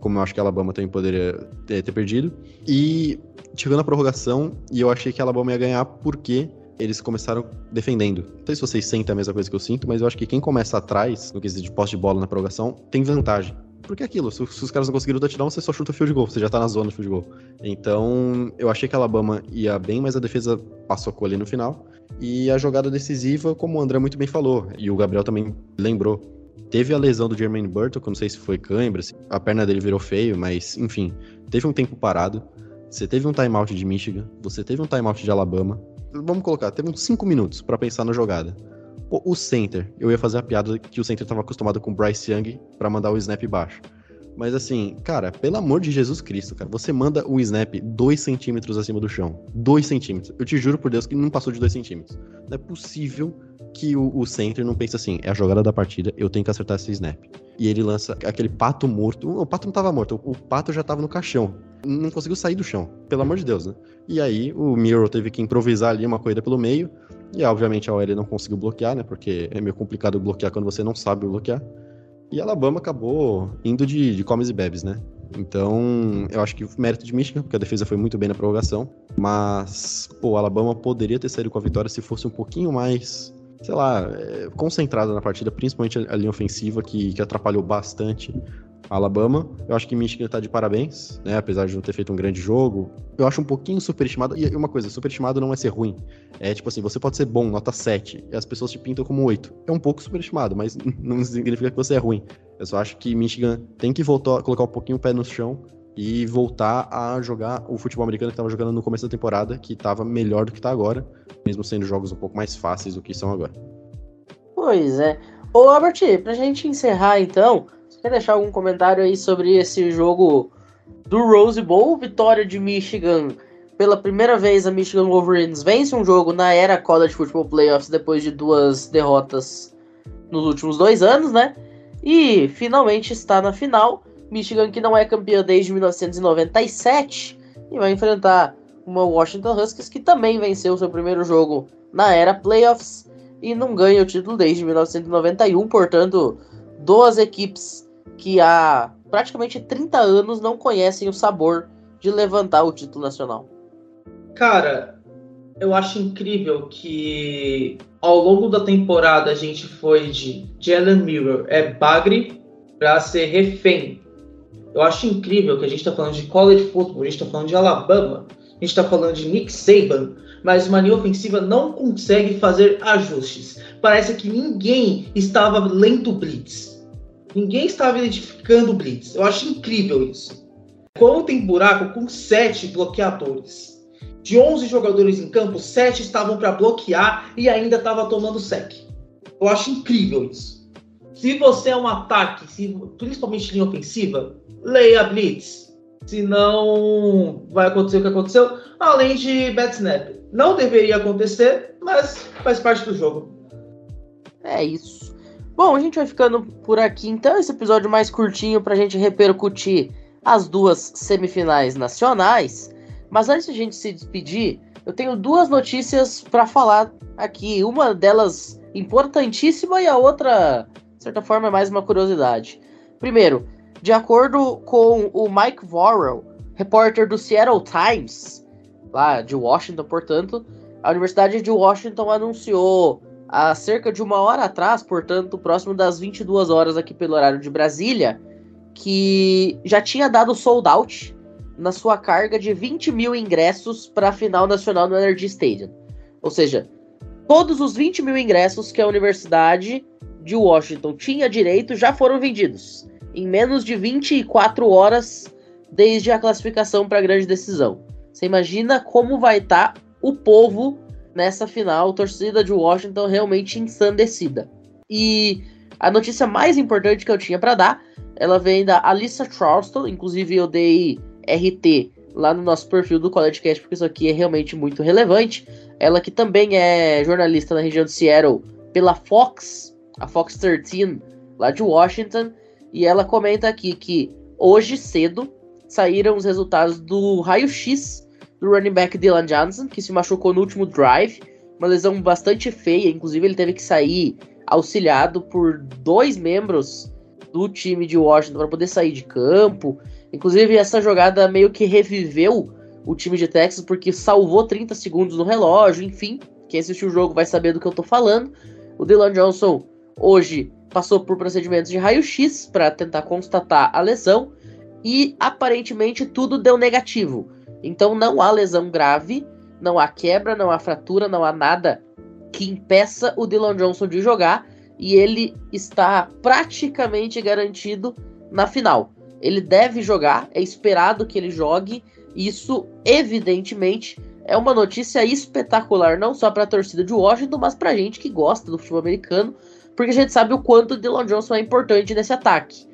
Como eu acho que a Alabama também poderia ter, ter perdido. E chegando a prorrogação, e eu achei que a Alabama ia ganhar porque eles começaram defendendo. Não sei se vocês sentem a mesma coisa que eu sinto, mas eu acho que quem começa atrás, no quesito de posse de bola na prorrogação, tem vantagem. Porque é aquilo, se, os caras não conseguiram touchdown, você só chuta o field goal, você já tá na zona do field goal. Então, eu achei que a Alabama ia bem, mas a defesa passou com ali no final. E a jogada decisiva, como o André muito bem falou, e o Gabriel também lembrou, teve a lesão do Jermaine Burton, que eu não sei se foi cãibra, a perna dele virou feio, mas enfim, teve um tempo parado. Você teve um timeout de Michigan, você teve um timeout de Alabama. Vamos colocar, teve uns 5 minutos para pensar na jogada. O center, eu ia fazer a piada que o center estava acostumado com o Bryce Young para mandar o snap baixo. Mas assim, cara, pelo amor de Jesus Cristo, cara, você manda o snap 2 centímetros acima do chão. 2 centímetros. Eu te juro por Deus que não passou de 2 centímetros. Não é possível que o, o, center não pense assim, é a jogada da partida, eu tenho que acertar esse snap. E ele lança aquele pato morto. O pato não tava morto, o pato já tava no caixão. Não conseguiu sair do chão, pelo amor de Deus, né? E aí o Miro teve que improvisar ali uma corrida pelo meio. E obviamente a OL não conseguiu bloquear, né? Porque é meio complicado bloquear quando você não sabe bloquear. E Alabama acabou indo de, de comes e bebes, né? Então, eu acho que mérito de Michigan, porque a defesa foi muito bem na prorrogação. Mas, pô, Alabama poderia ter saído com a vitória se fosse um pouquinho mais, sei lá, é, concentrada na partida, principalmente a linha ofensiva, que, que atrapalhou bastante Alabama. Eu acho que Michigan tá de parabéns, né? Apesar de não ter feito um grande jogo. Eu acho um pouquinho superestimado. E uma coisa, superestimado não é ser ruim. É tipo assim, você pode ser bom, nota 7, e as pessoas te pintam como 8. É um pouco superestimado, mas não significa que você é ruim. Eu só acho que Michigan tem que voltar, colocar um pouquinho o pé no chão e voltar a jogar o futebol americano que estava jogando no começo da temporada, que estava melhor do que está agora, mesmo sendo jogos um pouco mais fáceis do que são agora. Pois é. Ô, Albert, pra gente encerrar então, Quer deixar algum comentário aí sobre esse jogo do Rose Bowl? Vitória de Michigan. Pela primeira vez, a Michigan Wolverines vence um jogo na era College Football Playoffs depois de duas derrotas nos últimos dois anos, né? E finalmente está na final. Michigan, que não é campeã desde 1997, e vai enfrentar uma Washington Huskies que também venceu seu primeiro jogo na era Playoffs e não ganha o título desde 1991. Portanto, duas equipes que há praticamente 30 anos não conhecem o sabor de levantar o título nacional. Cara, eu acho incrível que ao longo da temporada a gente foi de Jalen Miller é bagre para ser refém. Eu acho incrível que a gente está falando de college football, a gente está falando de Alabama, a gente está falando de Nick Saban, mas uma linha ofensiva não consegue fazer ajustes. Parece que ninguém estava lendo blitz. Ninguém estava identificando o Blitz. Eu acho incrível isso. Como tem buraco com sete bloqueadores. De 11 jogadores em campo, sete estavam para bloquear e ainda estava tomando sec. Eu acho incrível isso. Se você é um ataque, se, principalmente linha ofensiva, leia Blitz. Senão vai acontecer o que aconteceu, além de bad snap. Não deveria acontecer, mas faz parte do jogo. É isso. Bom, a gente vai ficando por aqui então. Esse episódio mais curtinho para a gente repercutir as duas semifinais nacionais. Mas antes de a gente se despedir, eu tenho duas notícias para falar aqui. Uma delas importantíssima e a outra, de certa forma, é mais uma curiosidade. Primeiro, de acordo com o Mike Vorrell, repórter do Seattle Times, lá de Washington, portanto, a Universidade de Washington anunciou há cerca de uma hora atrás, portanto, próximo das 22 horas aqui pelo horário de Brasília, que já tinha dado sold out na sua carga de 20 mil ingressos para a final nacional no Energy Stadium. Ou seja, todos os 20 mil ingressos que a Universidade de Washington tinha direito já foram vendidos em menos de 24 horas desde a classificação para a grande decisão. Você imagina como vai estar tá o povo nessa final, torcida de Washington realmente ensandecida. E a notícia mais importante que eu tinha para dar, ela vem da Alissa Charleston, inclusive eu dei RT lá no nosso perfil do College Cast, porque isso aqui é realmente muito relevante. Ela que também é jornalista na região de Seattle pela Fox, a Fox 13, lá de Washington, e ela comenta aqui que hoje cedo saíram os resultados do raio-x do running back Dylan Johnson, que se machucou no último drive, uma lesão bastante feia, inclusive ele teve que sair auxiliado por dois membros do time de Washington para poder sair de campo. Inclusive essa jogada meio que reviveu o time de Texas porque salvou 30 segundos no relógio, enfim, quem assistiu o jogo vai saber do que eu tô falando. O Dylan Johnson hoje passou por procedimentos de raio-x para tentar constatar a lesão e aparentemente tudo deu negativo. Então não há lesão grave, não há quebra, não há fratura, não há nada que impeça o Dylan Johnson de jogar e ele está praticamente garantido na final. Ele deve jogar, é esperado que ele jogue. Isso, evidentemente, é uma notícia espetacular, não só para a torcida de Washington, mas para a gente que gosta do futebol americano, porque a gente sabe o quanto o Dylan Johnson é importante nesse ataque.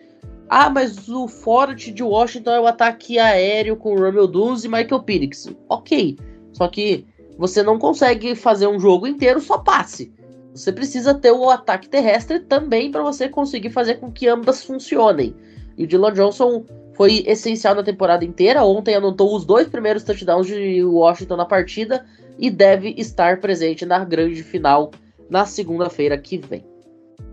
Ah, mas o forte de Washington é o ataque aéreo com Romeo Duz e Michael Penix. Ok, só que você não consegue fazer um jogo inteiro só passe. Você precisa ter o ataque terrestre também para você conseguir fazer com que ambas funcionem. E o Dylan Johnson foi essencial na temporada inteira. Ontem anotou os dois primeiros touchdowns de Washington na partida e deve estar presente na grande final na segunda-feira que vem.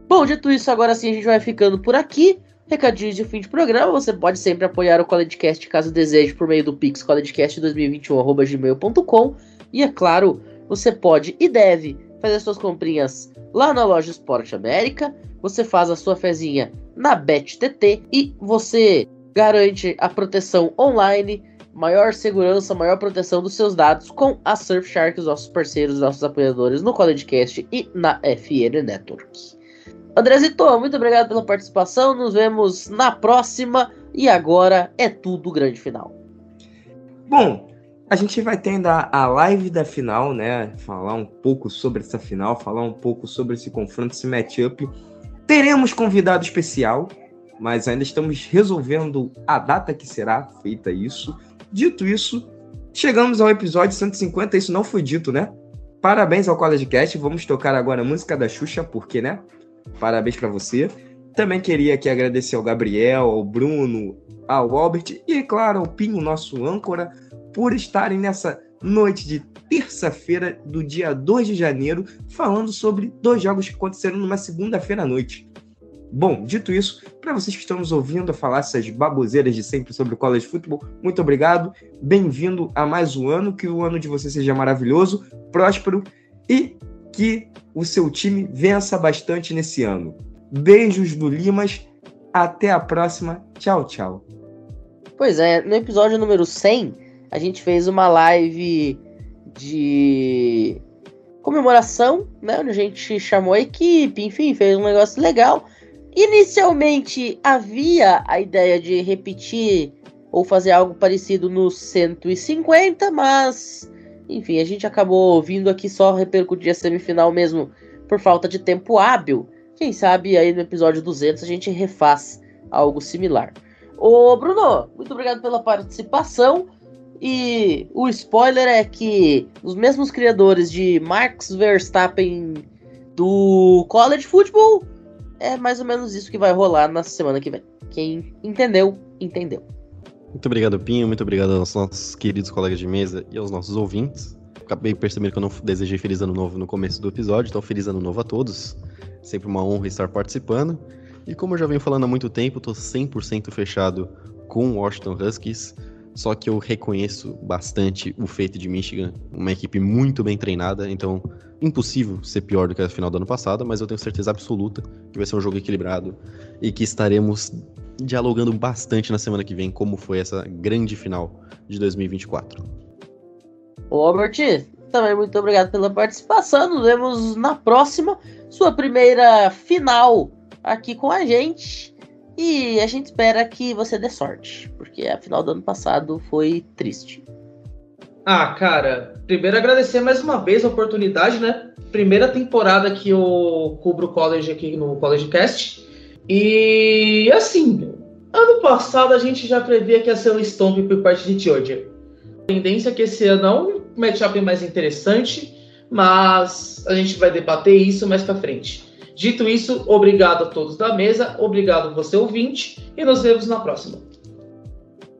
Bom, dito isso, agora sim a gente vai ficando por aqui. Recadinhos de fim de programa, você pode sempre apoiar o CollegeCast caso deseje por meio do Pix collegecast2021.gmail.com e é claro, você pode e deve fazer suas comprinhas lá na loja Esporte América, você faz a sua fezinha na BetTT e você garante a proteção online, maior segurança, maior proteção dos seus dados com a Surfshark, os nossos parceiros, nossos apoiadores no CollegeCast e na FN Network. Andrezito, muito obrigado pela participação. Nos vemos na próxima. E agora é tudo grande final. Bom, a gente vai ter ainda a live da final, né? Falar um pouco sobre essa final, falar um pouco sobre esse confronto, esse matchup. Teremos convidado especial, mas ainda estamos resolvendo a data que será feita isso. Dito isso, chegamos ao episódio 150. Isso não foi dito, né? Parabéns ao College Cast. Vamos tocar agora a música da Xuxa, porque, né? Parabéns para você. Também queria aqui agradecer ao Gabriel, ao Bruno, ao Albert e, claro, ao Pinho, nosso âncora, por estarem nessa noite de terça-feira do dia 2 de janeiro, falando sobre dois jogos que aconteceram numa segunda-feira à noite. Bom, dito isso, para vocês que estão nos ouvindo a falar essas baboseiras de sempre sobre o college football, muito obrigado. Bem-vindo a mais um ano, que o ano de você seja maravilhoso, próspero e que o seu time vença bastante nesse ano. Beijos do Limas, até a próxima. Tchau, tchau. Pois é, no episódio número 100, a gente fez uma live de comemoração, né? Onde a gente chamou a equipe, enfim, fez um negócio legal. Inicialmente havia a ideia de repetir ou fazer algo parecido no 150, mas enfim, a gente acabou vindo aqui só repercutir a semifinal mesmo por falta de tempo hábil. Quem sabe aí no episódio 200 a gente refaz algo similar. Ô Bruno, muito obrigado pela participação. E o spoiler é que os mesmos criadores de Max Verstappen do College Football é mais ou menos isso que vai rolar na semana que vem. Quem entendeu, entendeu. Muito obrigado, Pinho. Muito obrigado aos nossos queridos colegas de mesa e aos nossos ouvintes. Acabei percebendo que eu não desejei Feliz Ano Novo no começo do episódio, então Feliz Ano Novo a todos. Sempre uma honra estar participando. E como eu já venho falando há muito tempo, estou 100% fechado com o Washington Huskies. Só que eu reconheço bastante o feito de Michigan, uma equipe muito bem treinada, então impossível ser pior do que a final do ano passado, mas eu tenho certeza absoluta que vai ser um jogo equilibrado e que estaremos dialogando bastante na semana que vem como foi essa grande final de 2024. Ô, Albert, também muito obrigado pela participação. Nos vemos na próxima, sua primeira final aqui com a gente. E a gente espera que você dê sorte, porque a final do ano passado foi triste. Ah, cara, primeiro agradecer mais uma vez a oportunidade, né? Primeira temporada que eu cubro o college aqui no College Cast. E assim, ano passado a gente já previa que ia ser um stomp por parte de Georgia. A tendência é que esse ano é um matchup mais interessante, mas a gente vai debater isso mais para frente. Dito isso, obrigado a todos da mesa, obrigado você ouvinte e nos vemos na próxima.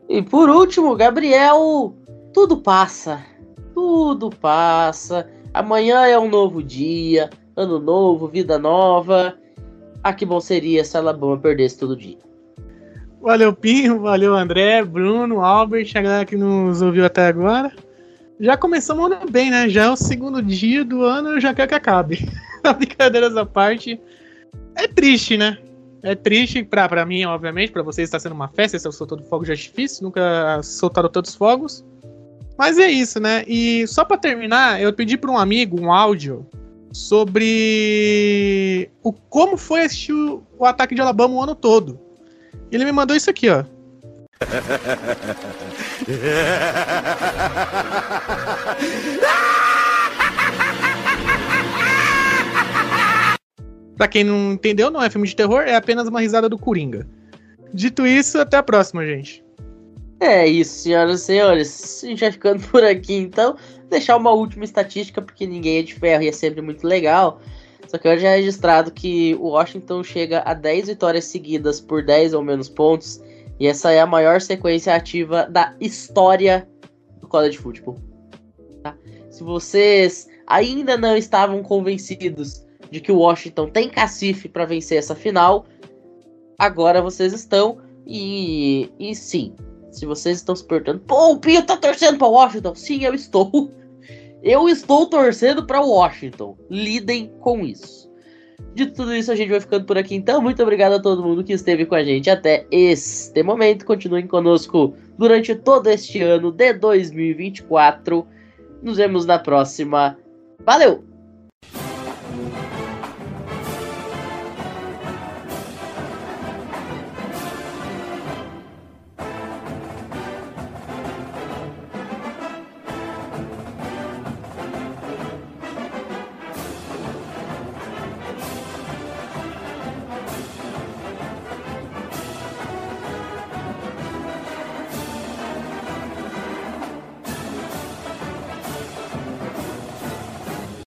E por último, Gabriel, tudo passa. Tudo passa. Amanhã é um novo dia, ano novo, vida nova. Ah, que bom seria se a Alabama perdesse todo dia. Valeu, Pinho, valeu, André, Bruno, Albert, a galera que nos ouviu até agora. Já começamos o bem, né? Já é o segundo dia do ano, eu já quero que acabe. Brincadeiras à parte. É triste, né? É triste pra, pra mim, obviamente, pra vocês está sendo uma festa, esse é o fogo de artifício, nunca soltaram tantos fogos. Mas é isso, né? E só para terminar, eu pedi para um amigo um áudio sobre o como foi assistir o, o ataque de Alabama o ano todo. Ele me mandou isso aqui, ó. pra quem não entendeu, não é filme de terror, é apenas uma risada do Coringa. Dito isso, até a próxima, gente. É isso, senhoras e senhores. A gente vai ficando por aqui, então. Deixar uma última estatística, porque ninguém é de ferro e é sempre muito legal. Só que hoje é registrado que o Washington chega a 10 vitórias seguidas por 10 ou menos pontos. E essa é a maior sequência ativa da história do college football. Tá? Se vocês ainda não estavam convencidos de que o Washington tem cacife para vencer essa final. Agora vocês estão e, e sim, se vocês estão se perguntando, pô, o Pinho tá torcendo para Washington? Sim, eu estou. Eu estou torcendo para Washington. Lidem com isso. De tudo isso, a gente vai ficando por aqui. Então, muito obrigado a todo mundo que esteve com a gente até este momento. Continuem conosco durante todo este ano de 2024. Nos vemos na próxima. Valeu!